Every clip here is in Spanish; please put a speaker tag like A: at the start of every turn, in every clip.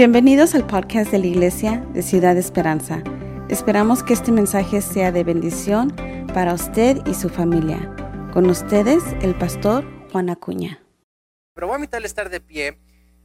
A: Bienvenidos al podcast de la Iglesia de Ciudad Esperanza. Esperamos que este mensaje sea de bendición para usted y su familia. Con ustedes, el pastor Juan Acuña.
B: Pero voy a invitarle a estar de pie.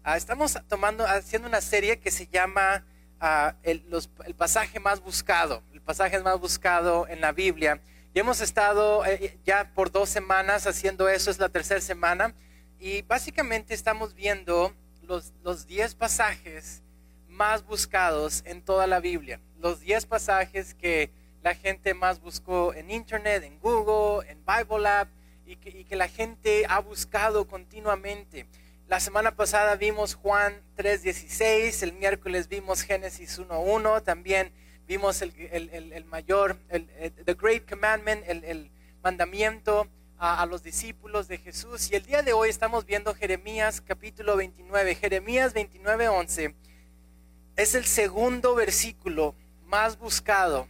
B: Ah, estamos tomando, haciendo una serie que se llama ah, el, el, pasaje más buscado, el pasaje más buscado en la Biblia. Y hemos estado eh, ya por dos semanas haciendo eso, es la tercera semana. Y básicamente estamos viendo los, 10 pasajes más buscados en toda la Biblia. Los 10 pasajes que la gente más buscó en Internet, en Google, en Bible App y que, la gente ha buscado continuamente. La semana pasada vimos Juan 3.16, el miércoles vimos Génesis 1.1, también vimos el, el, el, mayor, el, The Great Commandment, el, mandamiento a, los discípulos de Jesús. Y el día de hoy estamos viendo Jeremías capítulo 29. Jeremías 29, 11 es el segundo versículo más buscado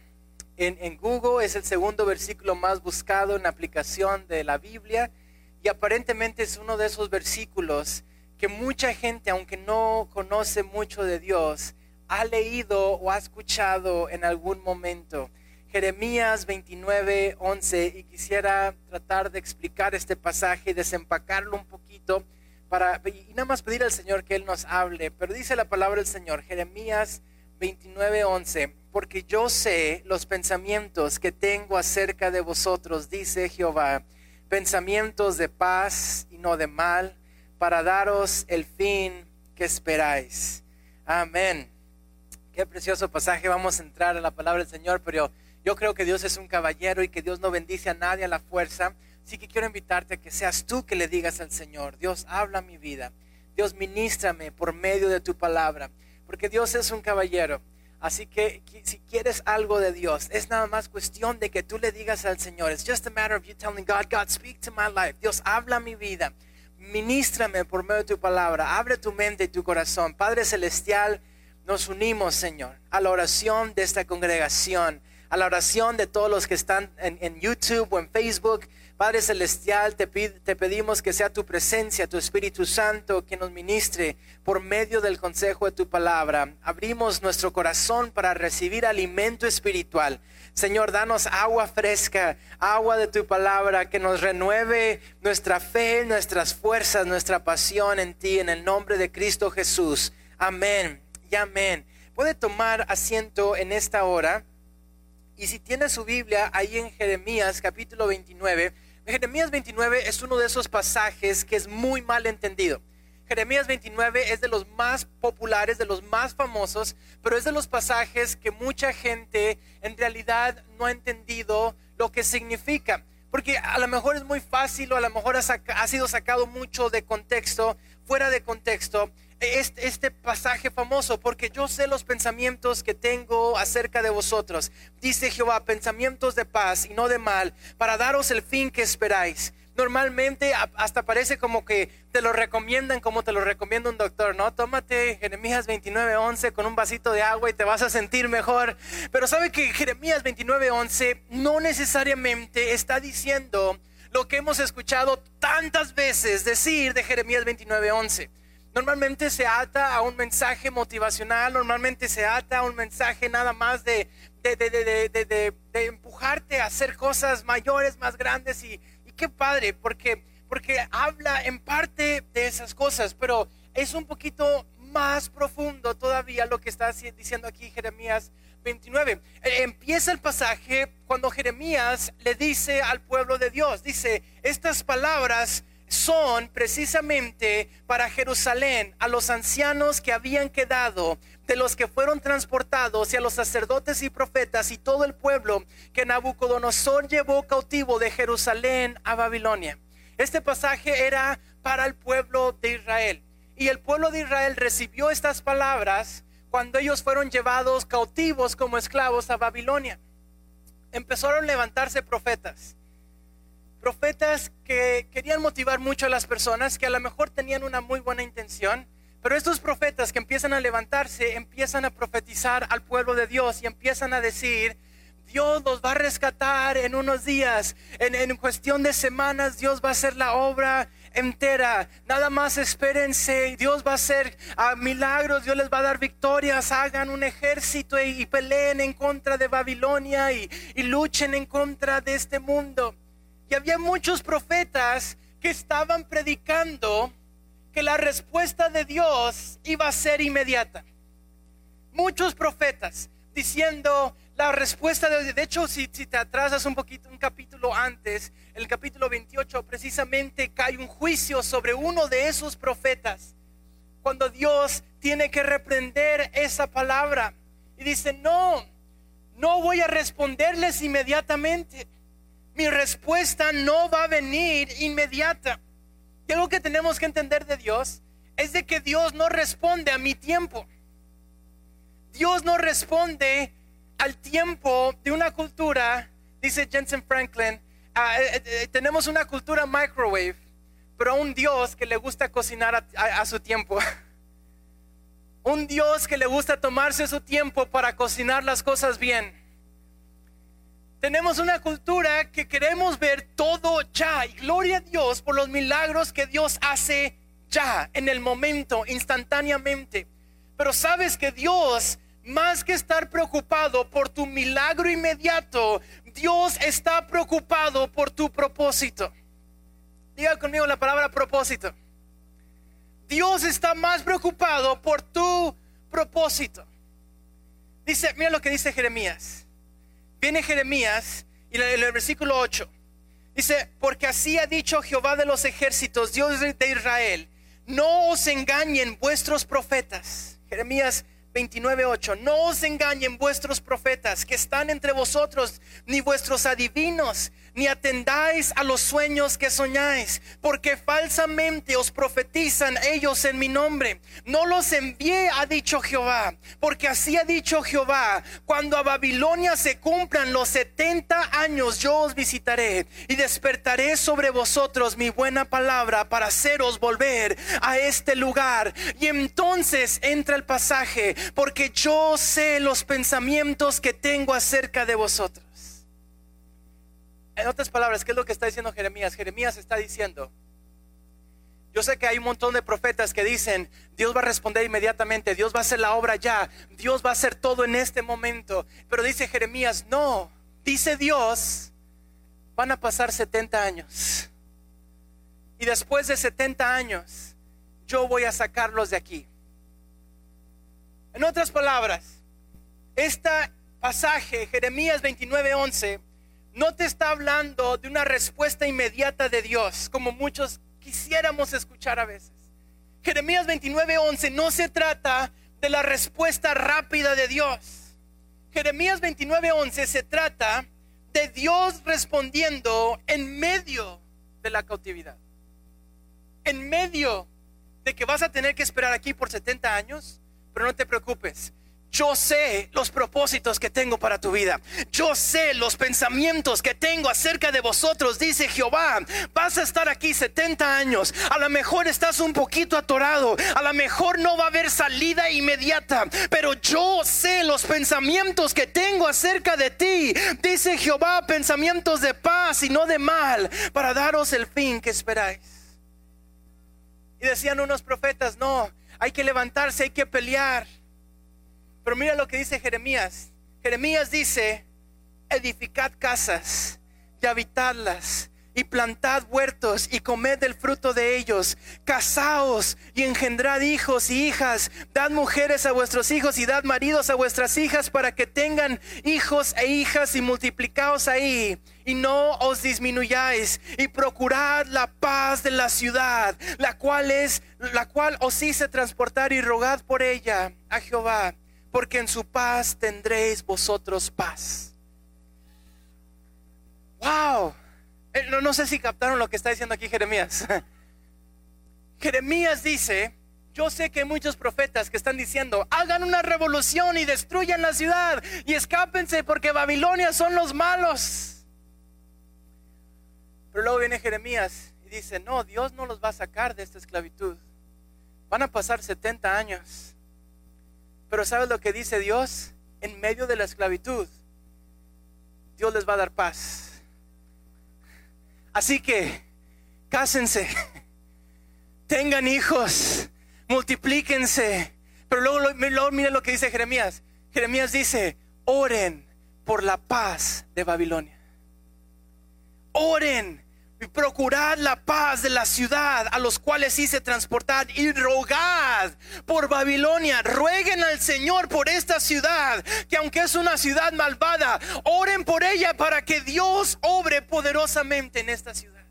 B: en, en, Google, es el segundo versículo más buscado en aplicación de la Biblia y aparentemente es uno de esos versículos que mucha gente, aunque no conoce mucho de Dios, ha leído o ha escuchado en algún momento. Jeremías 29, 11 y quisiera tratar de explicar este pasaje desempacarlo un poquito para, y nada más pedir al Señor que Él nos hable. Pero dice la palabra del Señor, Jeremías 29, 11, porque yo sé los pensamientos que tengo acerca de vosotros, dice Jehová, pensamientos de paz y no de mal, para daros el fin que esperáis. Amén. Qué precioso pasaje. Vamos a entrar a la palabra del Señor, pero yo creo que Dios es un caballero y que Dios no bendice a nadie a la fuerza. Así que quiero invitarte a que seas tú que le digas al Señor, Dios habla mi vida. Dios ministrame por medio de tu palabra. Porque Dios es un caballero. Así que si quieres algo de Dios, es nada más cuestión de que tú le digas al Señor. It's just a matter of you telling God, God, speak to my life. Dios habla mi vida. Ministrame por medio de tu palabra. Abre tu mente y tu corazón. Padre Celestial, nos unimos, Señor, a la oración de esta congregación a la oración de todos los que están en, YouTube o en Facebook. Padre Celestial, te, te, pedimos que sea tu presencia, tu Espíritu Santo, que nos ministre por medio del consejo de tu palabra. Abrimos nuestro corazón para recibir alimento espiritual. Señor, danos agua fresca, agua de tu palabra, que nos renueve nuestra fe, nuestras fuerzas, nuestra pasión en ti, en el nombre de Cristo Jesús. Amén y amén. Puede tomar asiento en esta hora. Y si tiene su Biblia ahí en Jeremías capítulo 29, Jeremías 29 es uno de esos pasajes que es muy mal entendido. Jeremías 29 es de los más populares, de los más famosos, pero es de los pasajes que mucha gente en realidad no ha entendido lo que significa. Porque a lo mejor es muy fácil o a lo mejor ha, sido sacado mucho de contexto, fuera de contexto, este, este, pasaje famoso, porque yo sé los pensamientos que tengo acerca de vosotros. Dice Jehová, pensamientos de paz y no de mal, para daros el fin que esperáis. Normalmente hasta parece como que te lo recomiendan como te lo recomienda un doctor, ¿no? Tómate Jeremías 29:11 con un vasito de agua y te vas a sentir mejor. Pero sabe que Jeremías 29:11 no necesariamente está diciendo lo que hemos escuchado tantas veces decir de Jeremías 29:11 normalmente se ata a un mensaje motivacional, normalmente se ata a un mensaje nada más de, de, empujarte a hacer cosas mayores, más grandes y, y qué padre, porque, porque habla en parte de esas cosas, pero es un poquito más profundo todavía lo que está diciendo aquí Jeremías 29. E, empieza el pasaje cuando Jeremías le dice al pueblo de Dios, dice, estas palabras son precisamente para Jerusalén, a los ancianos que habían quedado, de los que fueron transportados, y a los sacerdotes y profetas y todo el pueblo que Nabucodonosor llevó cautivo de Jerusalén a Babilonia. Este pasaje era para el pueblo de Israel. Y el pueblo de Israel recibió estas palabras cuando ellos fueron llevados cautivos como esclavos a Babilonia. Empezaron a levantarse profetas profetas que querían motivar mucho a las personas, que a lo mejor tenían una muy buena intención, pero estos profetas que empiezan a levantarse, empiezan a profetizar al pueblo de Dios y empiezan a decir, Dios los va a rescatar en unos días, en, en, cuestión de semanas Dios va a hacer la obra, entera. Nada más espérense. Dios va a hacer ah, milagros, Dios les va a dar victorias. Hagan un ejército y, peleen en contra de Babilonia y, y luchen en contra de este mundo. Y había muchos profetas que estaban predicando que la respuesta de Dios iba a ser inmediata. Muchos profetas diciendo la respuesta de De hecho, si, si, te atrasas un poquito, un capítulo antes, el capítulo 28, precisamente cae un juicio sobre uno de esos profetas. Cuando Dios tiene que reprender esa palabra. Y dice, no, no voy a responderles inmediatamente. Mi respuesta no va a venir inmediata. Y algo que tenemos que entender de Dios es de que Dios no responde a mi tiempo. Dios no responde al tiempo de una cultura, dice Jensen Franklin, ah, eh, eh, eh, tenemos una cultura microwave, pero a un Dios que le gusta cocinar a su tiempo. un Dios que le gusta tomarse su tiempo para cocinar las cosas bien. Tenemos una cultura que queremos ver todo ya y gloria a Dios por los milagros que Dios hace ya, en el momento, instantáneamente. Pero sabes que Dios, más que estar preocupado por tu milagro inmediato, Dios está preocupado por tu propósito. Diga conmigo la palabra propósito. Dios está más preocupado por tu propósito. Dice, mira lo que dice Jeremías viene Jeremías y el versículo 8 dice, porque así ha dicho Jehová de los ejércitos, Dios de Israel, no os engañen vuestros profetas. Jeremías 29:8. No os engañen vuestros profetas que están entre vosotros, ni vuestros adivinos, ni atendáis a los sueños que soñáis, porque falsamente os profetizan ellos en mi nombre. No los envié, ha dicho Jehová, porque así ha dicho Jehová, cuando a Babilonia se cumplan los 70 años, yo os visitaré y despertaré sobre vosotros mi buena palabra para haceros volver a este lugar. Y entonces entra el pasaje porque yo sé los pensamientos que tengo acerca de vosotros. En otras palabras, ¿qué es lo que está diciendo Jeremías? Jeremías está diciendo, yo sé que hay un montón de profetas que dicen, Dios va a responder inmediatamente, Dios va a hacer la obra ya, Dios va a hacer todo en este momento. Pero dice Jeremías, no, dice Dios, van a pasar 70 años. Y después de 70 años, yo voy a sacarlos de aquí. En otras palabras, este pasaje, Jeremías 29:11, no te está hablando de una respuesta inmediata de Dios, como muchos quisiéramos escuchar a veces. Jeremías 29:11 no se trata de la respuesta rápida de Dios. Jeremías 29:11 se trata de Dios respondiendo en medio de la cautividad. En medio de que vas a tener que esperar aquí por 70 años, pero no te preocupes. Yo sé los propósitos que tengo para tu vida. Yo sé los pensamientos que tengo acerca de vosotros, dice Jehová. Vas a estar aquí 70 años. A lo mejor estás un poquito atorado. A lo mejor no va a haber salida inmediata. Pero yo sé los pensamientos que tengo acerca de ti. Dice Jehová, pensamientos de paz y no de mal, para daros el fin que esperáis. Y decían unos profetas, no, hay que levantarse, hay que pelear. Pero mira lo que dice Jeremías. Jeremías dice, edificad casas y habitadlas y plantad huertos y comed el fruto de ellos. Casaos y engendrad hijos y hijas. Dad mujeres a vuestros hijos y dad maridos a vuestras hijas para que tengan hijos e hijas y multiplicaos ahí y no os disminuyáis y procurad la paz de la ciudad, la cual es la cual os hice transportar y rogad por ella a Jehová, porque en su paz tendréis vosotros paz. Wow. Eh, no, sé si captaron lo que está diciendo aquí Jeremías. Jeremías dice, yo sé que hay muchos profetas que están diciendo, hagan una revolución y destruyan la ciudad y escápense porque Babilonia son los malos. Pero luego viene Jeremías y dice, no, Dios no los va a sacar de esta esclavitud. Van a pasar 70 años. Pero ¿sabes lo que dice Dios? En medio de la esclavitud, Dios les va a dar paz. Así que cásense, tengan hijos, multiplíquense. Pero luego, luego mire lo que dice Jeremías. Jeremías dice, oren por la paz de Babilonia. Oren y procurad la paz de la ciudad a los cuales hice transportar y rogad por Babilonia. Rueguen al Señor por esta ciudad, que aunque es una ciudad malvada, oren por ella para que Dios obre poderosamente en esta ciudad.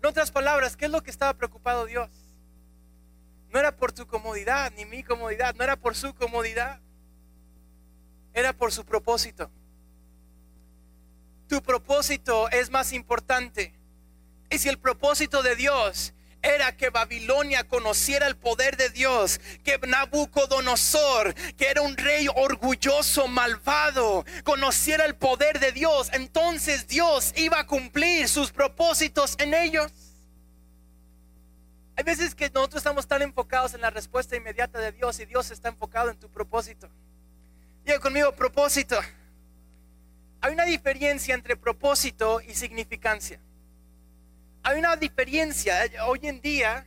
B: En otras palabras, ¿qué es lo que estaba preocupado Dios? No era por tu comodidad, ni mi comodidad, no era por su comodidad, era por su propósito. Tu propósito es más importante. Y si el propósito de Dios era que Babilonia conociera el poder de Dios, que Nabucodonosor, que era un rey orgulloso, malvado, conociera el poder de Dios, entonces Dios iba a cumplir sus propósitos en ellos. Hay veces que nosotros estamos tan enfocados en la respuesta inmediata de Dios y Dios está enfocado en tu propósito. Diga conmigo, propósito. Hay una diferencia entre propósito y significancia. Hay una diferencia. Hoy en día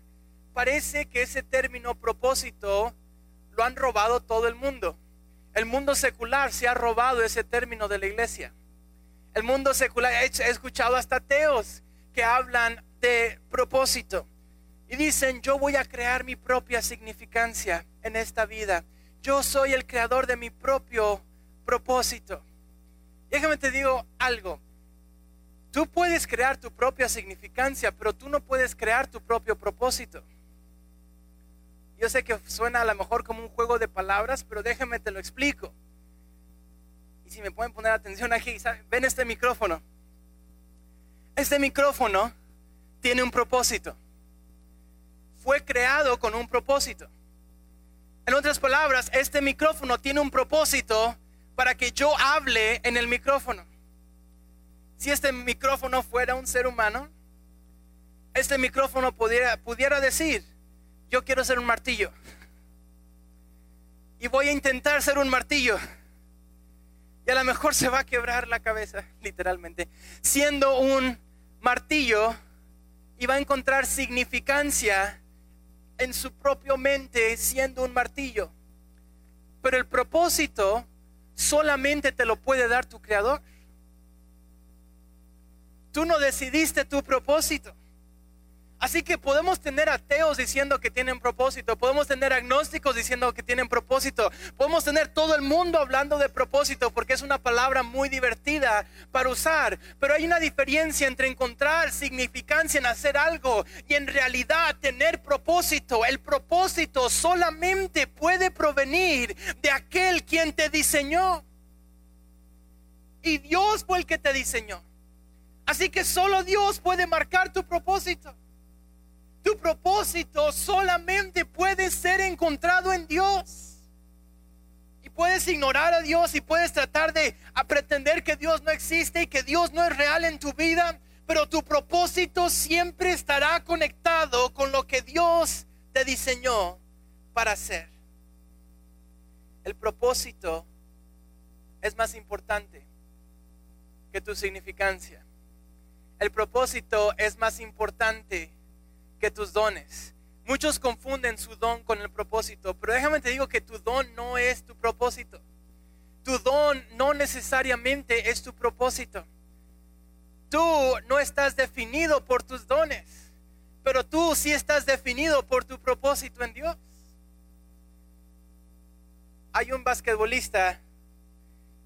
B: parece que ese término propósito lo han robado todo el mundo. El mundo secular se ha robado ese término de la iglesia. El mundo secular, he escuchado hasta ateos que hablan de propósito y dicen, yo voy a crear mi propia significancia en esta vida. Yo soy el creador de mi propio propósito. Déjame te digo algo. Tú puedes crear tu propia significancia, pero tú no puedes crear tu propio propósito. Yo sé que suena a lo mejor como un juego de palabras, pero déjame te lo explico. Y si me pueden poner atención aquí, ven este micrófono. Este micrófono tiene un propósito. Fue creado con un propósito. En otras palabras, este micrófono tiene un propósito para que yo hable en el micrófono. Si este micrófono fuera un ser humano, este micrófono pudiera, pudiera decir, yo quiero ser un martillo. Y voy a intentar ser un martillo. Y a lo mejor se va a quebrar la cabeza, literalmente. Siendo un martillo y va a encontrar significancia en su propia mente siendo un martillo. Pero el propósito solamente te lo puede dar tu creador. Tú no decidiste tu propósito. Así que podemos tener ateos diciendo que tienen propósito, podemos tener agnósticos diciendo que tienen propósito, podemos tener todo el mundo hablando de propósito porque es una palabra muy divertida para usar, pero hay una diferencia entre encontrar significancia en hacer algo y en realidad tener propósito. El propósito solamente puede provenir de aquel quien te diseñó. Y Dios fue el que te diseñó. Así que solo Dios puede marcar tu propósito. Tu propósito solamente puede ser encontrado en Dios. Y puedes ignorar a Dios y puedes tratar de pretender que Dios no existe y que Dios no es real en tu vida, pero tu propósito siempre estará conectado con lo que Dios te diseñó para hacer. El propósito es más importante que tu significancia. El propósito es más importante que tus dones. Muchos confunden su don con el propósito, pero déjame te digo que tu don no es tu propósito. Tu don no necesariamente es tu propósito. Tú no estás definido por tus dones, pero tú sí estás definido por tu propósito en Dios. Hay un basquetbolista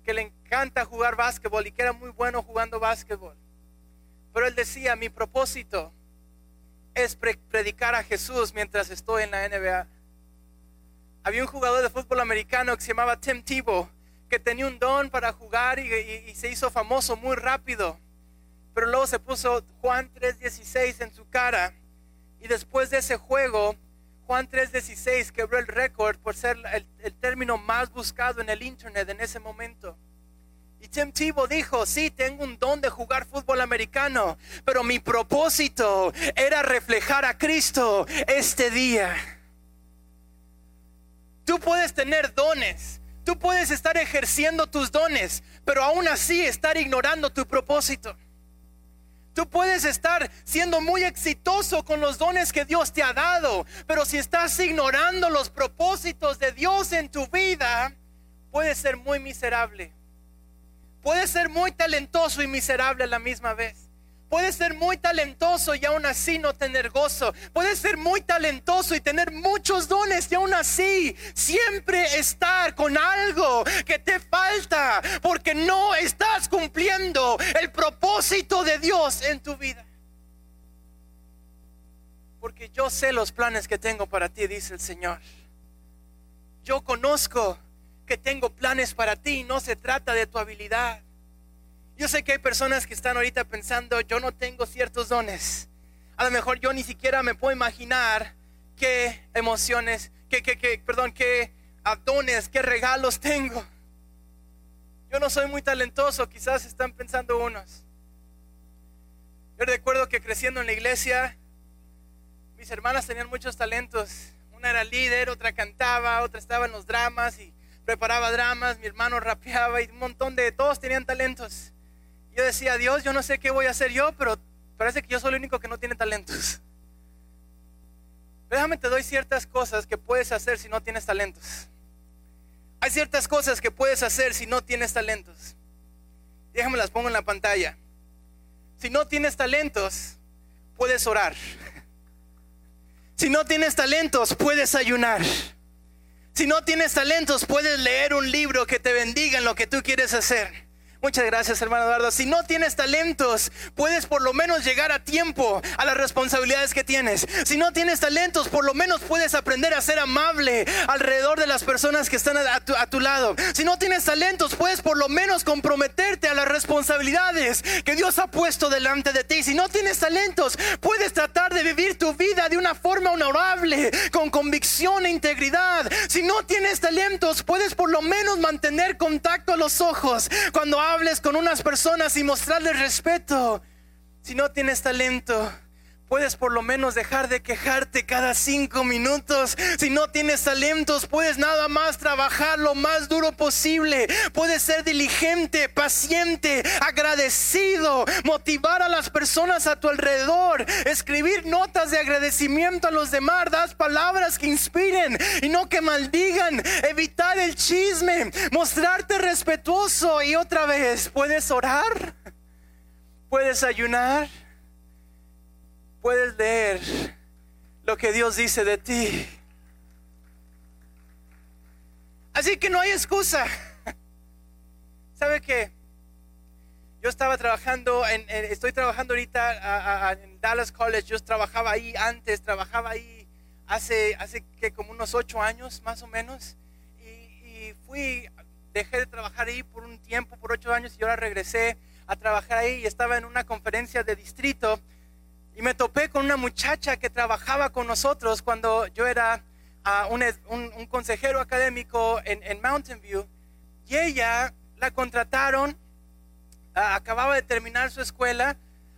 B: que le encanta jugar básquetbol y que era muy bueno jugando básquetbol. Pero él decía, mi propósito es predicar a Jesús mientras estoy en la NBA. Había un jugador de fútbol americano que se llamaba Tim Tebow, que tenía un don para jugar y, se hizo famoso muy rápido. Pero luego se puso Juan 3:16 en su cara. Y después de ese juego, Juan 3:16 quebró el récord por ser el, el término más buscado en el internet en ese momento. Y Tim Tebow dijo, sí, tengo un don de jugar fútbol americano, pero mi propósito era reflejar a Cristo este día. Tú puedes tener dones, tú puedes estar ejerciendo tus dones, pero aún así estar ignorando tu propósito. Tú puedes estar siendo muy exitoso con los dones que Dios te ha dado, pero si estás ignorando los propósitos de Dios en tu vida, puedes ser muy miserable. Puedes ser muy talentoso y miserable a la misma vez. Puedes ser muy talentoso y aún así no tener gozo. Puedes ser muy talentoso y tener muchos dones y aún así siempre estar con algo que te falta porque no estás cumpliendo el propósito de Dios en tu vida. Porque yo sé los planes que tengo para ti, dice el Señor. Yo conozco que tengo planes para ti no se trata de tu habilidad. Yo sé que hay personas que están ahorita pensando, yo no tengo ciertos dones. A lo mejor yo ni siquiera me puedo imaginar qué emociones, qué, qué, qué perdón, qué dones, qué regalos tengo. Yo no soy muy talentoso, quizás están pensando unos. Yo recuerdo que creciendo en la iglesia, mis hermanas tenían muchos talentos. Una era líder, otra cantaba, otra estaba en los dramas y preparaba dramas, mi hermano rapeaba y un montón de, todos tenían talentos. Yo decía, Dios, yo no sé qué voy a hacer yo, pero parece que yo soy el único que no tiene talentos. Déjame te doy ciertas cosas que puedes hacer si no tienes talentos. Hay ciertas cosas que puedes hacer si no tienes talentos. Déjame las pongo en la pantalla. Si no tienes talentos, puedes orar. Si no tienes talentos, puedes ayunar. Si no tienes talentos, puedes leer un libro que te bendiga en lo que tú quieres hacer. Muchas gracias, hermano Eduardo. Si no tienes talentos, puedes por lo menos llegar a tiempo a las responsabilidades que tienes. Si no tienes talentos, por lo menos puedes aprender a ser amable alrededor de las personas que están a tu, lado. Si no tienes talentos, puedes por lo menos comprometerte a las responsabilidades que Dios ha puesto delante de ti. Si no tienes talentos, puedes tratar de vivir tu vida de una forma honorable, con convicción e integridad. Si no tienes talentos, puedes por lo menos mantener contacto a los ojos cuando hables con unas personas y mostrarles respeto. Si no tienes talento, puedes por lo menos dejar de quejarte cada cinco minutos. Si no tienes talentos, puedes nada más trabajar lo más duro posible. Puedes ser diligente, paciente, agradecido, motivar a las personas a tu alrededor, escribir notas de agradecimiento a los demás, das palabras que inspiren y no que maldigan, evitar el chisme, mostrarte respetuoso y otra vez, puedes orar, puedes ayunar puedes leer lo que Dios dice de ti. Así que no hay excusa. ¿Sabe qué? Yo estaba trabajando, en, estoy trabajando ahorita en Dallas College, yo trabajaba ahí antes, trabajaba ahí hace, hace que como unos ocho años más o menos, y, y fui, dejé de trabajar ahí por un tiempo, por ocho años, y ahora regresé a trabajar ahí y estaba en una conferencia de distrito y me topé con una muchacha que trabajaba con nosotros cuando yo era ah, un, consejero académico en, Mountain View. Y ella la contrataron, ah, acababa de terminar su escuela,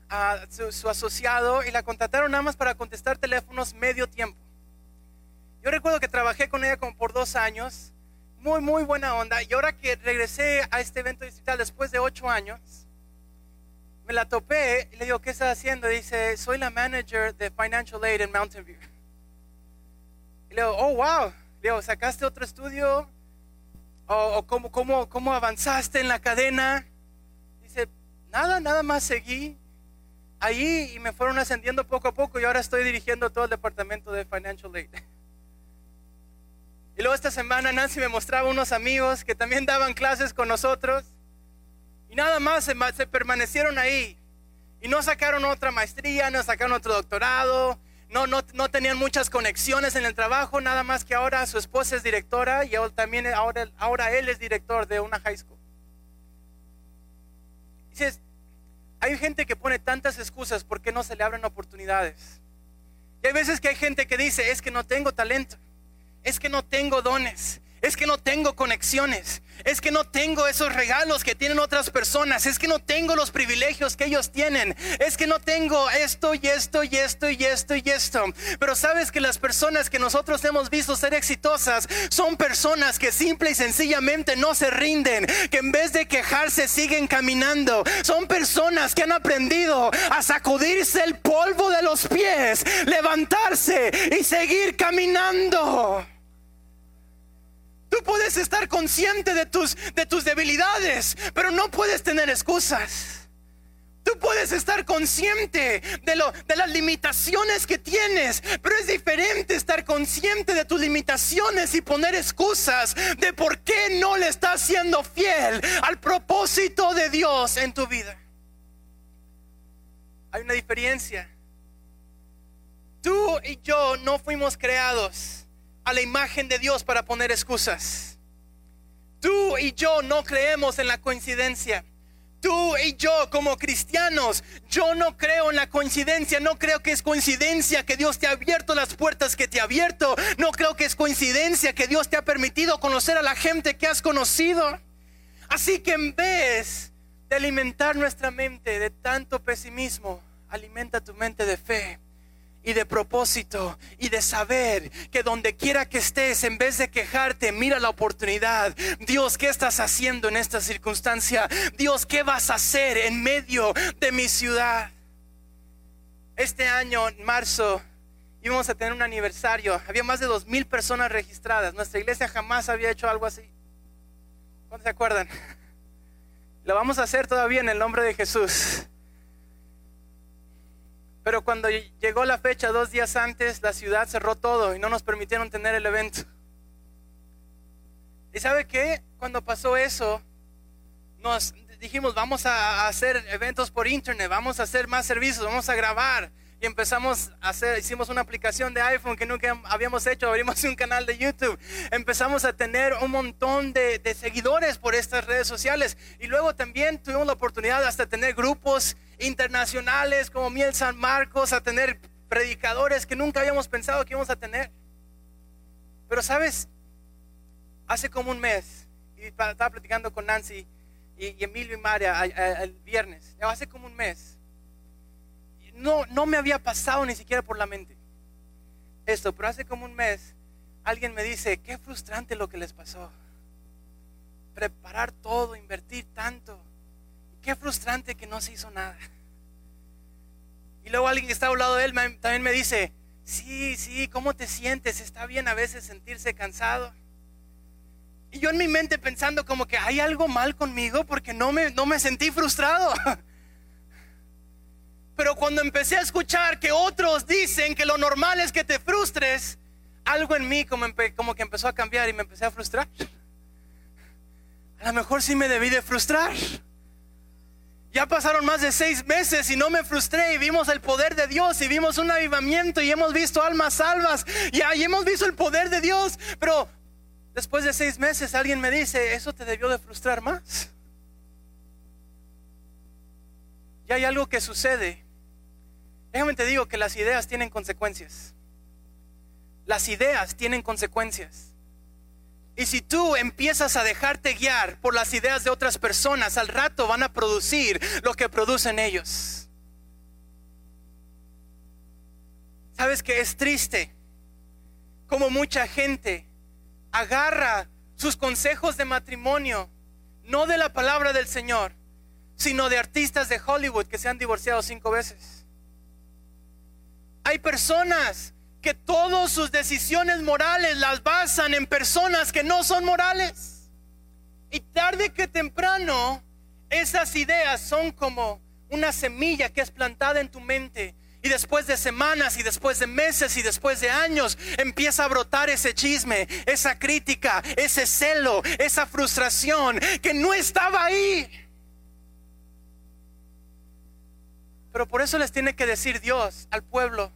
B: ah, su, su, asociado, y la contrataron nada más para contestar teléfonos medio tiempo. Yo recuerdo que trabajé con ella como por dos años, muy, muy buena onda. Y ahora que regresé a este evento digital después de ocho años, me la topé y le digo, ¿qué estás haciendo? Dice, soy la manager de Financial Aid en Mountain View. Y le digo, oh, wow. Le digo, ¿sacaste otro estudio? ¿O, cómo, cómo, cómo avanzaste en la cadena? Dice, nada, nada más seguí ahí y me fueron ascendiendo poco a poco y ahora estoy dirigiendo todo el departamento de Financial Aid. Y luego esta semana Nancy me mostraba unos amigos que también daban clases con nosotros nada más se, permanecieron ahí. Y no sacaron otra maestría, no sacaron otro doctorado, no, no, no, tenían muchas conexiones en el trabajo, nada más que ahora su esposa es directora y él también ahora, ahora él es director de una high school. Hay gente que pone tantas excusas porque no se le abren oportunidades. Y hay veces que hay gente que dice, es que no tengo talento, es que no tengo dones, es que no tengo conexiones, es que no tengo esos regalos que tienen otras personas, es que no tengo los privilegios que ellos tienen, es que no tengo esto y esto y esto y esto y esto. Pero sabes que las personas que nosotros hemos visto ser exitosas son personas que simple y sencillamente no se rinden, que en vez de quejarse siguen caminando. Son personas que han aprendido a sacudirse el polvo de los pies, levantarse y seguir caminando. Tú puedes estar consciente de tus, de tus debilidades, pero no puedes tener excusas. Tú puedes estar consciente de, lo, de las limitaciones que tienes, pero es diferente estar consciente de tus limitaciones y poner excusas de por qué no le estás siendo fiel al propósito de Dios en tu vida. Hay una diferencia. Tú y yo no fuimos creados a la imagen de Dios para poner excusas. Tú y yo no creemos en la coincidencia. Tú y yo como cristianos, yo no creo en la coincidencia, no creo que es coincidencia que Dios te ha abierto las puertas que te ha abierto, no creo que es coincidencia que Dios te ha permitido conocer a la gente que has conocido. Así que en vez de alimentar nuestra mente de tanto pesimismo, alimenta tu mente de fe y de propósito y de saber que donde quiera que estés, en vez de quejarte, mira la oportunidad. Dios, ¿qué estás haciendo en esta circunstancia? Dios, ¿qué vas a hacer en medio de mi ciudad? Este año, en marzo, íbamos a tener un aniversario. Había más de dos mil personas registradas. Nuestra iglesia jamás había hecho algo así. ¿Cuántos se acuerdan? Lo vamos a hacer todavía en el nombre de Jesús. Pero cuando llegó la fecha, dos días antes, la ciudad cerró todo y no nos permitieron tener el evento. ¿Y sabe qué? Cuando pasó eso, nos dijimos, vamos a hacer eventos por internet, vamos a hacer más servicios, vamos a grabar y empezamos a hacer, hicimos una aplicación de iPhone que nunca habíamos hecho, abrimos un canal de YouTube, empezamos a tener un montón de, seguidores por estas redes sociales y luego también tuvimos la oportunidad hasta tener grupos internacionales como Miel San Marcos, a tener predicadores que nunca habíamos pensado que íbamos a tener. Pero sabes, hace como un mes, y estaba platicando con Nancy y, Emilio y María el viernes, hace como un mes, no, no me había pasado ni siquiera por la mente esto, pero hace como un mes alguien me dice, qué frustrante lo que les pasó. Preparar todo, invertir tanto. Qué frustrante que no se hizo nada. Y luego alguien que está al lado de él también me dice, sí, sí, ¿cómo te sientes? Está bien a veces sentirse cansado. Y yo en mi mente pensando como que hay algo mal conmigo porque no me, no me sentí frustrado. Pero cuando empecé a escuchar que otros dicen que lo normal es que te frustres, algo en mí como, como que empezó a cambiar y me empecé a frustrar. A lo mejor sí me debí de frustrar. Ya pasaron más de seis meses y no me frustré y vimos el poder de Dios y vimos un avivamiento y hemos visto almas salvas y hemos visto el poder de Dios. Pero después de seis meses alguien me dice, eso te debió de frustrar más. Y hay algo que sucede Déjame te digo que las ideas tienen consecuencias. Las ideas tienen consecuencias. Y si tú empiezas a dejarte guiar por las ideas de otras personas, al rato van a producir lo que producen ellos. ¿Sabes que es triste? Como mucha gente agarra sus consejos de matrimonio, no de la palabra del Señor, sino de artistas de Hollywood que se han divorciado cinco veces. Hay personas que todas sus decisiones morales las basan en personas que no son morales. Y tarde que temprano, esas ideas son como una semilla que es plantada en tu mente. Y después de semanas y después de meses y después de años empieza a brotar ese chisme, esa crítica, ese celo, esa frustración que no estaba ahí. Pero por eso les tiene que decir Dios al pueblo,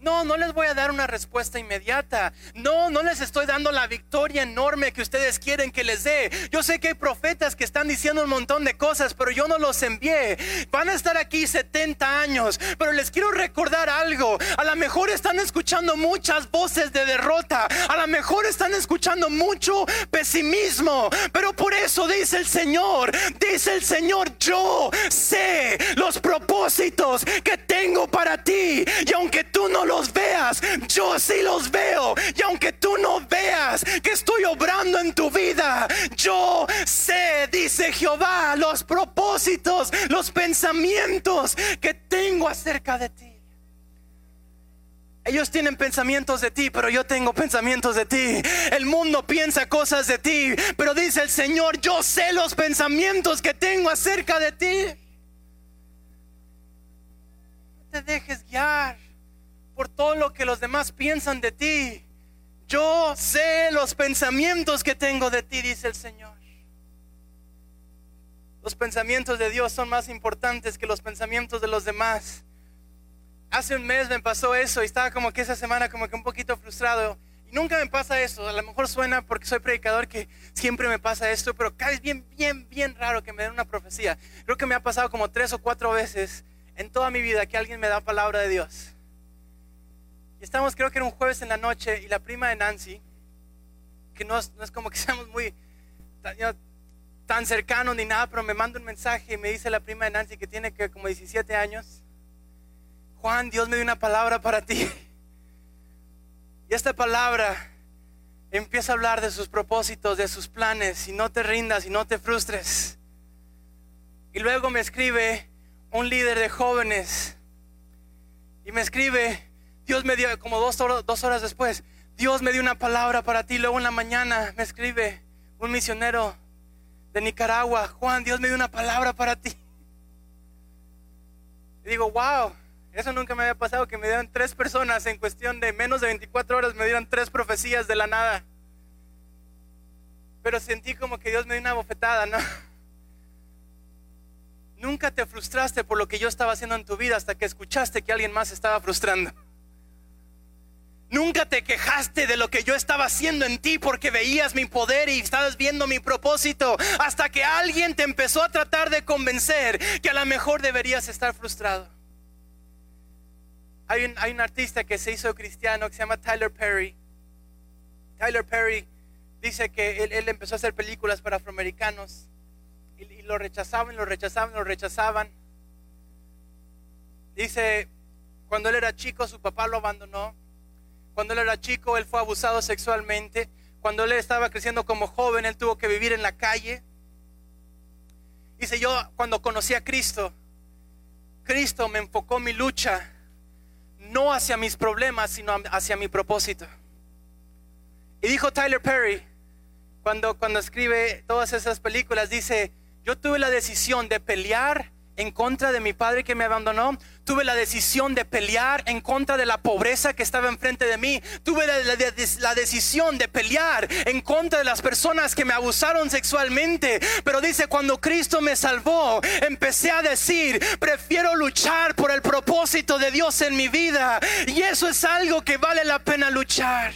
B: No, no les voy a dar una respuesta inmediata. No, no les estoy dando la victoria enorme que ustedes quieren que les dé. Yo sé que hay profetas que están diciendo un montón de cosas, pero yo no los envié. Van a estar aquí 70 años, pero les quiero recordar algo. A lo mejor están escuchando muchas voces de derrota. A lo mejor están escuchando mucho pesimismo. Pero por eso dice el Señor, dice el Señor, yo sé los propósitos que tengo para ti. Y aunque tú no los veas, yo sí los veo. Y aunque tú no veas que estoy obrando en tu vida, yo sé, dice Jehová, los propósitos, los pensamientos que tengo acerca de ti. Ellos tienen pensamientos de ti, pero yo tengo pensamientos de ti. El mundo piensa cosas de ti, pero dice el Señor, yo sé los pensamientos que tengo acerca de ti. No te dejes guiar lo que los demás piensan de ti. Yo sé los pensamientos que tengo de ti, dice el Señor. Los pensamientos de Dios son más importantes que los pensamientos de los demás. Hace un mes me pasó eso y estaba como que esa semana como que un poquito frustrado. Y nunca me pasa eso. A lo mejor suena porque soy predicador que siempre me pasa esto, pero cada vez bien, bien, bien raro que me den una profecía. Creo que me ha pasado como tres o cuatro veces en toda mi vida que alguien me da palabra de Dios. Y estamos, creo que era un jueves en la noche, y la prima de Nancy, que no es, no es como que seamos muy tan, you cercanos ni nada, pero me manda un mensaje y me dice la prima de Nancy que tiene que como 17 años. Juan, Dios me dio una palabra para ti. Y esta palabra empieza a hablar de sus propósitos, de sus planes, y no te rindas y no te frustres. Y luego me escribe un líder de jóvenes y me escribe, Dios me dio, como dos horas, después, Dios me dio una palabra para ti. Luego en la mañana me escribe un misionero de Nicaragua, Juan, Dios me dio una palabra para ti. Y digo, wow, eso nunca me había pasado, que me dieran tres personas en cuestión de menos de 24 horas, me dieran tres profecías de la nada. Pero sentí como que Dios me dio una bofetada, ¿no? Nunca te frustraste por lo que yo estaba haciendo en tu vida hasta que escuchaste que alguien más estaba frustrando. Nunca te quejaste de lo que yo estaba haciendo en ti porque veías mi poder y estabas viendo mi propósito hasta que alguien te empezó a tratar de convencer que a lo mejor deberías estar frustrado. Hay un, artista que se hizo cristiano que se llama Tyler Perry. Tyler Perry dice que él, él empezó a hacer películas para afroamericanos y, y lo rechazaban, lo rechazaban, lo rechazaban. Dice, cuando él era chico su papá lo abandonó. Cuando él era chico él fue abusado sexualmente. Cuando él estaba creciendo como joven él tuvo que vivir en la calle. Dice, yo cuando conocí a Cristo, Cristo me enfocó mi lucha no hacia mis problemas, sino hacia mi propósito. Y dijo Tyler Perry, cuando, cuando escribe todas esas películas, dice, yo tuve la decisión de pelear en contra de mi padre que me abandonó. Tuve la decisión de pelear en contra de la pobreza que estaba enfrente de mí. Tuve la, decisión de pelear en contra de las personas que me abusaron sexualmente. Pero dice, cuando Cristo me salvó, empecé a decir, prefiero luchar por el propósito de Dios en mi vida. Y eso es algo que vale la pena luchar.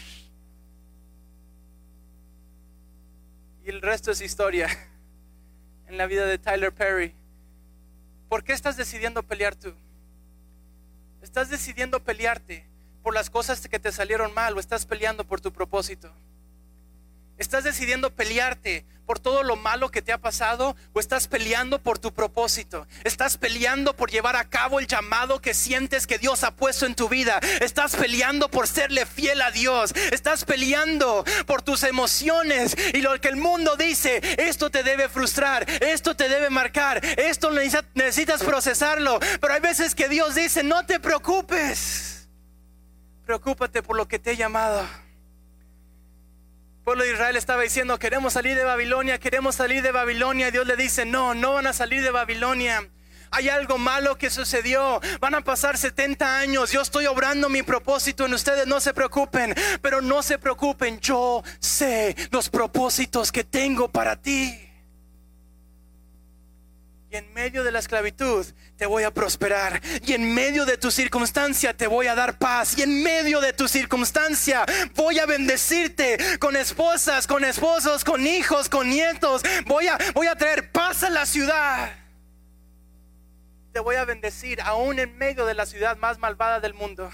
B: Y el resto es historia en la vida de Tyler Perry. ¿Por qué estás decidiendo pelear tú? ¿Estás decidiendo pelearte por las cosas que te salieron mal o estás peleando por tu propósito? ¿Estás decidiendo pelearte por todo lo malo que te ha pasado o estás peleando por tu propósito? ¿Estás peleando por llevar a cabo el llamado que sientes que Dios ha puesto en tu vida? ¿Estás peleando por serle fiel a Dios? ¿Estás peleando por tus emociones y lo que el mundo dice? Esto te debe frustrar, esto te debe marcar, esto necesitas procesarlo. Pero hay veces que Dios dice, no te preocupes, preocúpate por lo que te he llamado pueblo de Israel estaba diciendo, queremos salir de Babilonia, queremos salir de Babilonia. Dios le dice, no, no van a salir de Babilonia. Hay algo malo que sucedió. Van a pasar 70 años. Yo estoy obrando mi propósito en ustedes. No se preocupen. Pero no se preocupen. Yo sé los propósitos que tengo para ti. En medio de la esclavitud te voy a prosperar. Y en medio de tu circunstancia te voy a dar paz. Y en medio de tu circunstancia voy a bendecirte con esposas, con esposos, con hijos, con nietos. Voy a, voy a traer paz a la ciudad. Te voy a bendecir aún en medio de la ciudad más malvada del mundo.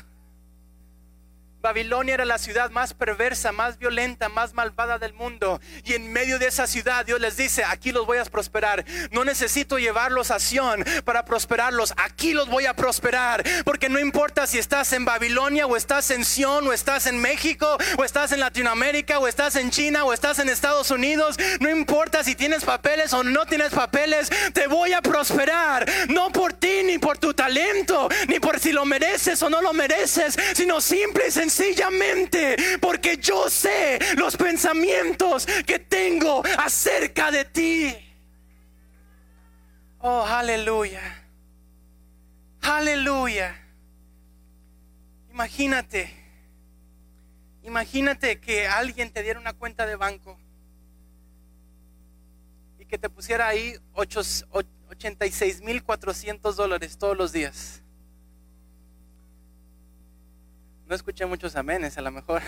B: Babilonia era la ciudad más perversa, más violenta, más malvada del mundo. Y en medio de esa ciudad Dios les dice, aquí los voy a prosperar. No necesito llevarlos a Sion para prosperarlos. Aquí los voy a prosperar. Porque no importa si estás en Babilonia o estás en Sion o estás en México o estás en Latinoamérica o estás en China o estás en Estados Unidos. No importa si tienes papeles o no tienes papeles. Te voy a prosperar. No por ti ni por tu talento, ni por si lo mereces o no lo mereces, sino simple y sencillamente sencillamente porque yo sé los pensamientos que tengo acerca de ti. Oh, aleluya. Aleluya. Imagínate. Imagínate que alguien te diera una cuenta de banco y que te pusiera ahí 86 mil 400 dólares todos los días. No escuché muchos amenes, a lo mejor.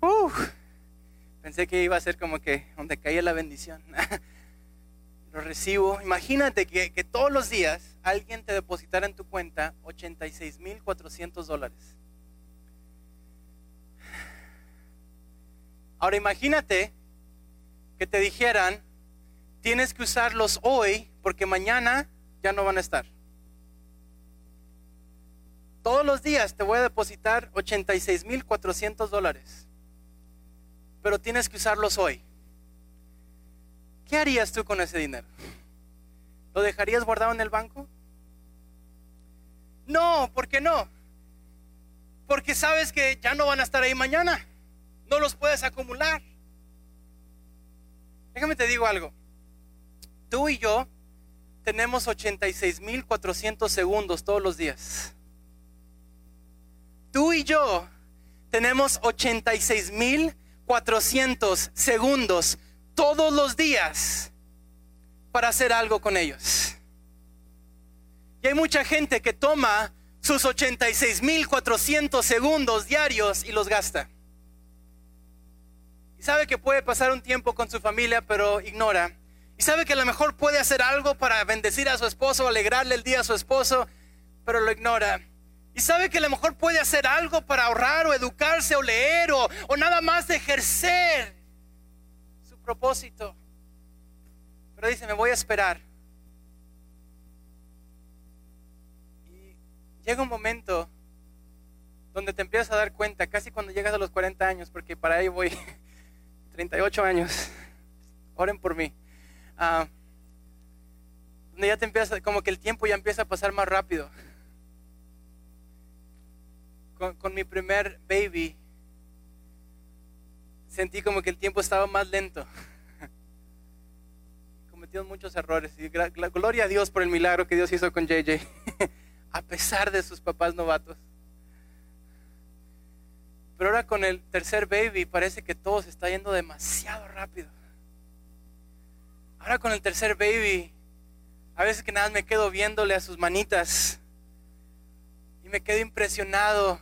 B: pensé que iba a ser como que donde caía la bendición. Lo recibo. Imagínate que, que todos los días alguien te depositara en tu cuenta 86.400 dólares. Ahora imagínate que te dijeran, tienes que usarlos hoy porque mañana ya no van a estar todos los días te voy a depositar 86.400 dólares, pero tienes que usarlos hoy. ¿Qué harías tú con ese dinero? ¿Lo dejarías guardado en el banco? No, ¿por qué no? Porque sabes que ya no van a estar ahí mañana. No los puedes acumular. Déjame te digo algo. Tú y yo tenemos 86.400 segundos todos los días tú y yo tenemos 86.400 segundos todos los días para hacer algo con ellos. Y hay mucha gente que toma sus 86.400 segundos diarios y los gasta. Y sabe que puede pasar un tiempo con su familia, pero ignora. Y sabe que a lo mejor puede hacer algo para bendecir a su esposo, alegrarle el día a su esposo, pero lo ignora. Y sabe que a lo mejor puede hacer algo para ahorrar o educarse o leer o, o nada más de ejercer su propósito. Pero dice, me voy a esperar. Y llega un momento donde te empiezas a dar cuenta, casi cuando llegas a los 40 años, porque para ahí voy 38 años, oren por mí, ah, donde ya te empieza, como que el tiempo ya empieza a pasar más rápido con, mi primer baby, sentí como que el tiempo estaba más lento. Cometimos muchos errores y gloria a Dios por el milagro que Dios hizo con JJ, a pesar de sus papás novatos. Pero ahora con el tercer baby parece que todo se está yendo demasiado rápido. Ahora con el tercer baby, a veces que nada me quedo viéndole a sus manitas y me quedo impresionado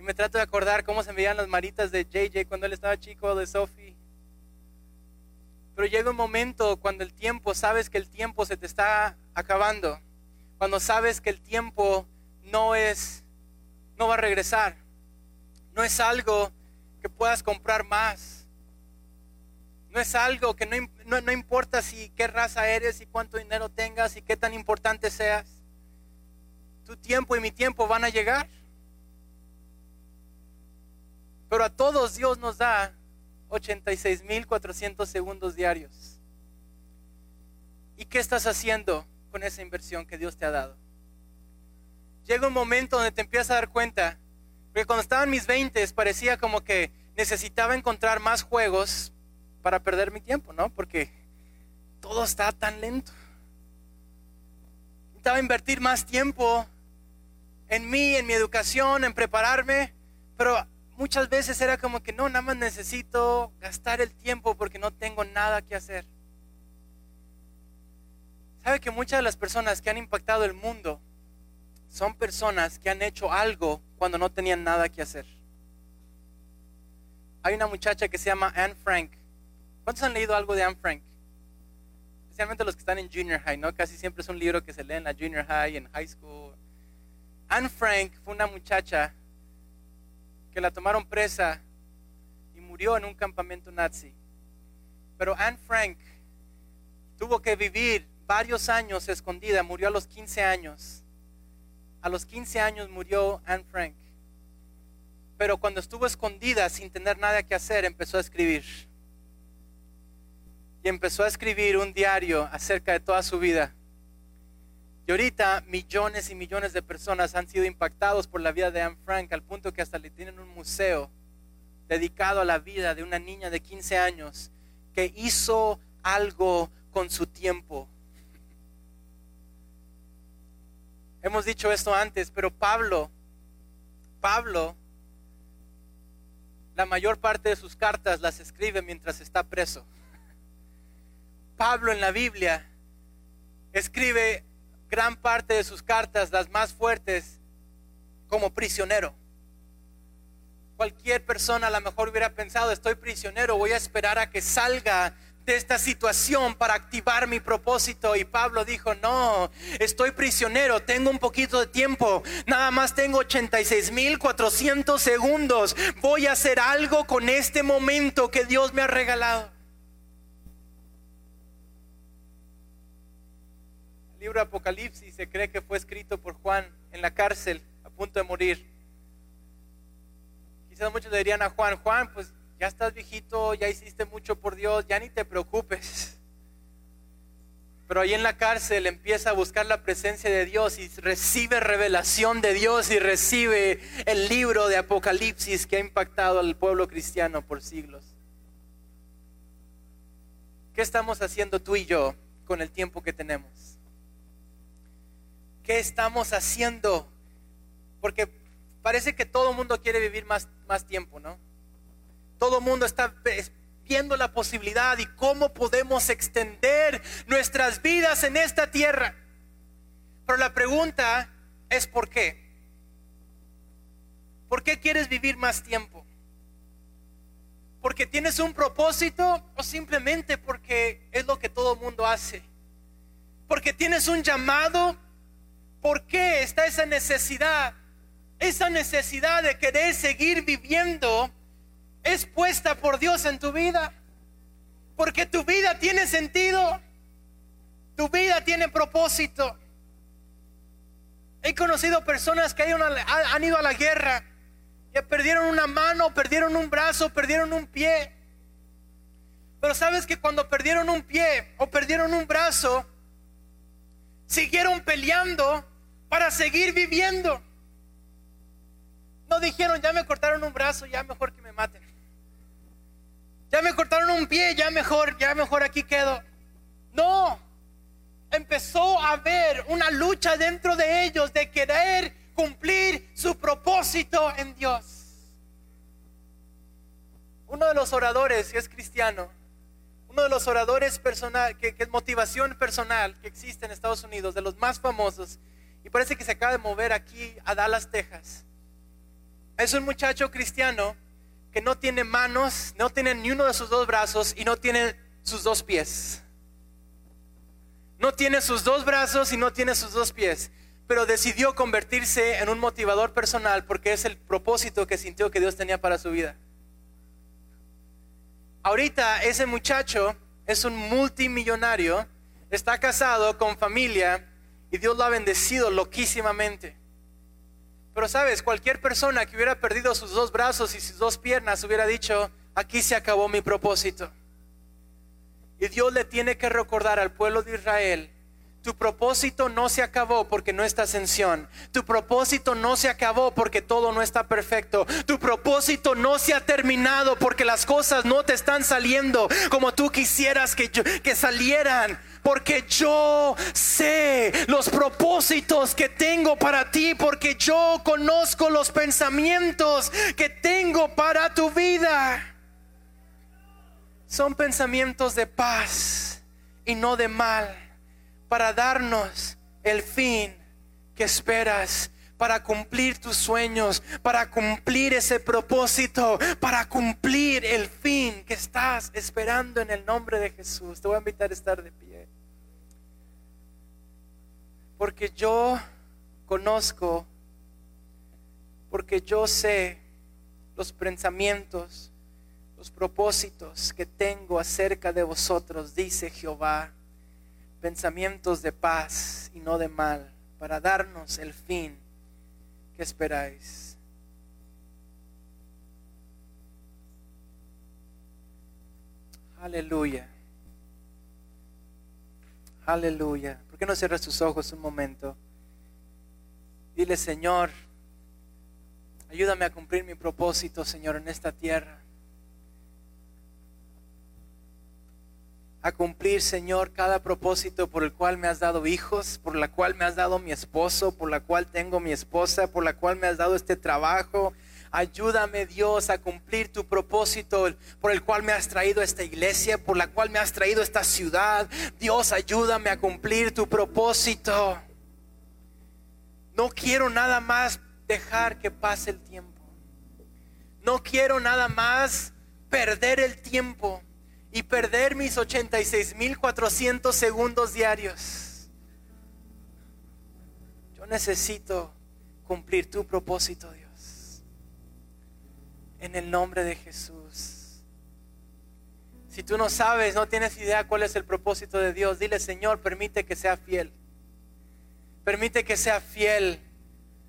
B: y me trato de acordar cómo se veían las maritas de JJ cuando él estaba chico, de Sophie. Pero llega un momento cuando el tiempo, sabes que el tiempo se te está acabando. Cuando sabes que el tiempo no es, no va a regresar. No es algo que puedas comprar más. No es algo que no, no, no importa si qué raza eres y cuánto dinero tengas y qué tan importante seas. Tu tiempo y mi tiempo van a llegar. Pero a todos Dios nos da 86.400 segundos diarios. ¿Y qué estás haciendo con esa inversión que Dios te ha dado? Llega un momento donde te empiezas a dar cuenta, porque cuando estaba en mis 20 parecía como que necesitaba encontrar más juegos para perder mi tiempo, ¿no? Porque todo está tan lento. Necesitaba invertir más tiempo en mí, en mi educación, en prepararme, pero muchas veces era como que no, nada más necesito gastar el tiempo porque no tengo nada que hacer. ¿Sabe que muchas de las personas que han impactado el mundo son personas que han hecho algo cuando no tenían nada que hacer? Hay una muchacha que se llama Anne Frank. ¿Cuántos han leído algo de Anne Frank? Especialmente los que están en junior high, ¿no? Casi siempre es un libro que se lee en la junior high, en high school. Anne Frank fue una muchacha que la tomaron presa y murió en un campamento nazi. Pero Anne Frank tuvo que vivir varios años escondida, murió a los 15 años. A los 15 años murió Anne Frank. Pero cuando estuvo escondida sin tener nada que hacer, empezó a escribir. Y empezó a escribir un diario acerca de toda su vida. Y ahorita millones y millones de personas han sido impactados por la vida de Anne Frank al punto que hasta le tienen un museo dedicado a la vida de una niña de 15 años que hizo algo con su tiempo. Hemos dicho esto antes, pero Pablo, Pablo, la mayor parte de sus cartas las escribe mientras está preso. Pablo en la Biblia escribe gran parte de sus cartas, las más fuertes, como prisionero. Cualquier persona a lo mejor hubiera pensado, estoy prisionero, voy a esperar a que salga de esta situación para activar mi propósito. Y Pablo dijo, no, estoy prisionero, tengo un poquito de tiempo, nada más tengo 86.400 segundos, voy a hacer algo con este momento que Dios me ha regalado. Libro Apocalipsis se cree que fue escrito por Juan en la cárcel, a punto de morir. Quizás muchos le dirían a Juan, Juan, pues ya estás viejito, ya hiciste mucho por Dios, ya ni te preocupes. Pero ahí en la cárcel empieza a buscar la presencia de Dios y recibe revelación de Dios y recibe el libro de Apocalipsis que ha impactado al pueblo cristiano por siglos. ¿Qué estamos haciendo tú y yo con el tiempo que tenemos? ¿Qué estamos haciendo? Porque parece que todo el mundo quiere vivir más, más tiempo, ¿no? Todo el mundo está viendo la posibilidad y cómo podemos extender nuestras vidas en esta tierra. Pero la pregunta es ¿por qué? ¿Por qué quieres vivir más tiempo? ¿Porque tienes un propósito o simplemente porque es lo que todo el mundo hace? ¿Porque tienes un llamado? ¿Por qué está esa necesidad? Esa necesidad de querer seguir viviendo es puesta por Dios en tu vida. Porque tu vida tiene sentido. Tu vida tiene propósito. He conocido personas que han ido a la guerra y perdieron una mano, perdieron un brazo, perdieron un pie. Pero sabes que cuando perdieron un pie o perdieron un brazo, siguieron peleando para seguir viviendo. No dijeron, ya me cortaron un brazo, ya mejor que me maten. Ya me cortaron un pie, ya mejor, ya mejor aquí quedo. No, empezó a haber una lucha dentro de ellos de querer cumplir su propósito en Dios. Uno de los oradores es cristiano, uno de los oradores personal, que, que, es motivación personal que existe en Estados Unidos, de los más famosos, y parece que se acaba de mover aquí a Dallas, Texas. Es un muchacho cristiano que no tiene manos, no tiene ni uno de sus dos brazos y no tiene sus dos pies. No tiene sus dos brazos y no tiene sus dos pies, pero decidió convertirse en un motivador personal porque es el propósito que sintió que Dios tenía para su vida. Ahorita ese muchacho es un multimillonario, está casado con familia y Dios lo ha bendecido loquísimamente. Pero sabes, cualquier persona que hubiera perdido sus dos brazos y sus dos piernas hubiera dicho, aquí se acabó mi propósito. Y Dios le tiene que recordar al pueblo de Israel, tu propósito no se acabó porque no está ascensión. Tu propósito no se acabó porque todo no está perfecto. Tu propósito no se ha terminado porque las cosas no te están saliendo como tú quisieras que, que salieran porque yo sé los propósitos que tengo para ti, porque yo conozco los pensamientos que tengo para tu vida. Son pensamientos de paz y no de mal, para darnos el fin que esperas para cumplir tus sueños, para cumplir ese propósito, para cumplir el fin que estás esperando en el nombre de Jesús. Te voy a invitar a estar de pie. Porque yo conozco, porque yo sé los pensamientos, los propósitos que tengo acerca de vosotros, dice Jehová, pensamientos de paz y no de mal, para darnos el fin que esperáis. Aleluya. Aleluya. ¿Por qué no cierras tus ojos un momento? Dile, Señor, ayúdame a cumplir mi propósito, Señor, en esta tierra. A cumplir, Señor, cada propósito por el cual me has dado hijos, por la cual me has dado mi esposo, por la cual tengo mi esposa, por la cual me has dado este trabajo. Ayúdame, Dios, a cumplir tu propósito por el cual me has traído esta iglesia, por la cual me has traído esta ciudad. Dios, ayúdame a cumplir tu propósito. No quiero nada más dejar que pase el tiempo. No quiero nada más perder el tiempo y perder mis 86.400 segundos diarios. Yo necesito cumplir tu propósito, Dios. En el nombre de Jesús. Si tú no sabes, no tienes idea cuál es el propósito de Dios, dile, Señor, permite que sea fiel. Permite que sea fiel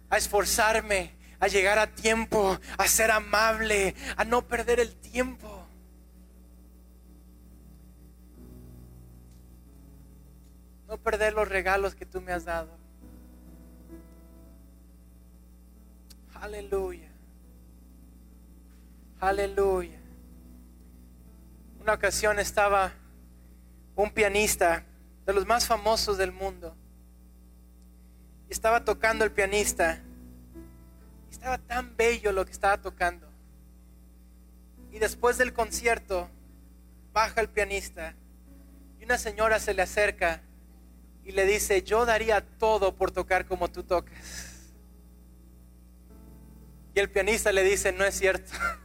B: a esforzarme, a llegar a tiempo, a ser amable, a no perder el tiempo. No perder los regalos que tú me has dado. Aleluya. Aleluya. Una ocasión estaba un pianista de los más famosos del mundo. Estaba tocando el pianista. Estaba tan bello lo que estaba tocando. Y después del concierto, baja el pianista. Y una señora se le acerca y le dice, yo daría todo por tocar como tú tocas. Y el pianista le dice, no es cierto.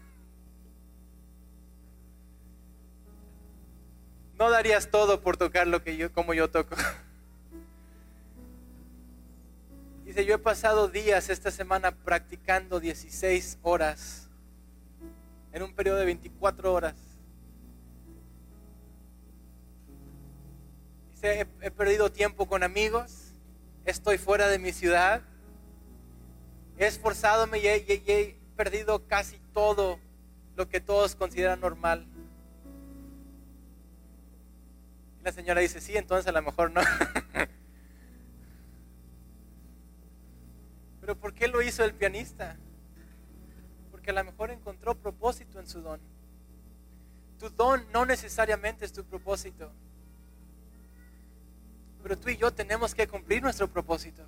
B: No darías todo por tocar lo que yo, como yo toco. Dice, yo he pasado días esta semana practicando 16 horas en un periodo de 24 horas. He, perdido tiempo con amigos, estoy fuera de mi ciudad, he esforzado y he, perdido casi todo lo que todos consideran normal. Y la señora dice, sí, entonces a lo mejor no. Pero ¿por qué lo hizo el pianista? Porque a lo mejor encontró propósito en su don. Tu don no necesariamente es tu propósito. Pero tú y yo tenemos que cumplir nuestro propósito.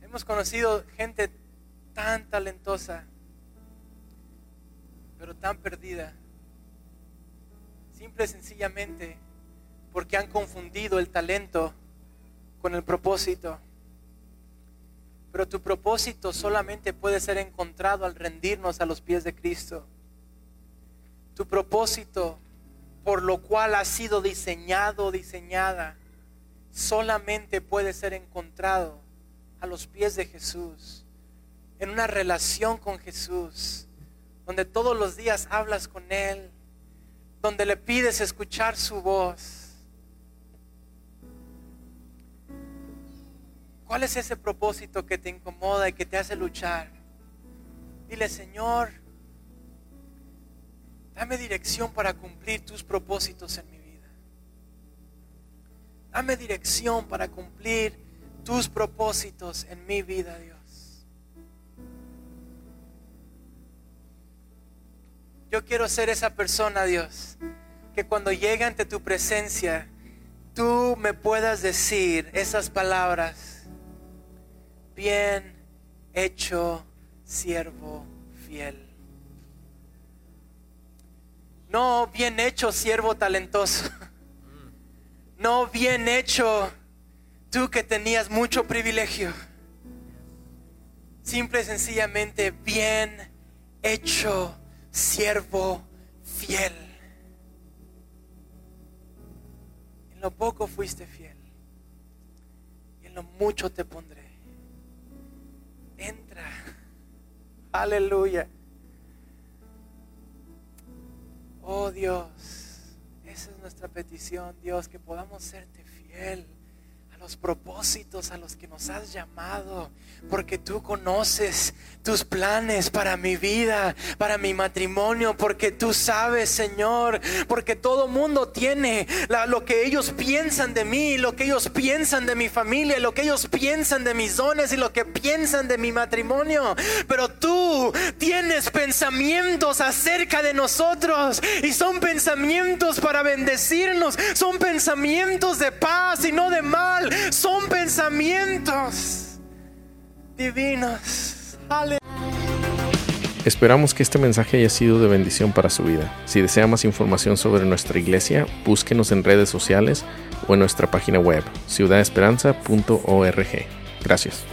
B: Hemos conocido gente tan talentosa, pero tan perdida. Simple y sencillamente porque han confundido el talento con el propósito. Pero tu propósito solamente puede ser encontrado al rendirnos a los pies de Cristo. Tu propósito por lo cual ha sido diseñado, diseñada, solamente puede ser encontrado a los pies de Jesús, en una relación con Jesús, donde todos los días hablas con Él, donde le pides escuchar su voz. ¿Cuál es ese propósito que te incomoda y que te hace luchar? Dile, Señor, Dame dirección para cumplir tus propósitos en mi vida. Dame dirección para cumplir tus propósitos en mi vida, Dios. Yo quiero ser esa persona, Dios, que cuando llegue ante tu presencia, tú me puedas decir esas palabras. Bien hecho, siervo fiel. No, bien hecho, siervo talentoso. No, bien hecho, tú que tenías mucho privilegio. Simple y sencillamente, bien hecho, siervo fiel. En lo poco fuiste fiel. Y en lo mucho te pondré. Entra. Aleluya. Oh Dios, esa es nuestra petición, Dios, que podamos serte fiel los propósitos a los que nos has llamado, porque tú conoces tus planes para mi vida, para mi matrimonio, porque tú sabes, Señor, porque todo mundo tiene lo que ellos piensan de mí, lo que ellos piensan de mi familia, lo que ellos piensan de mis dones y lo que piensan de mi matrimonio, pero tú tienes pensamientos acerca de nosotros y son pensamientos para bendecirnos, son pensamientos de paz y no de mal son pensamientos divinos.
C: Esperamos que este mensaje haya sido de bendición para su vida. Si desea más información sobre nuestra iglesia, búsquenos en redes sociales o en nuestra página web, ciudadesperanza.org. Gracias.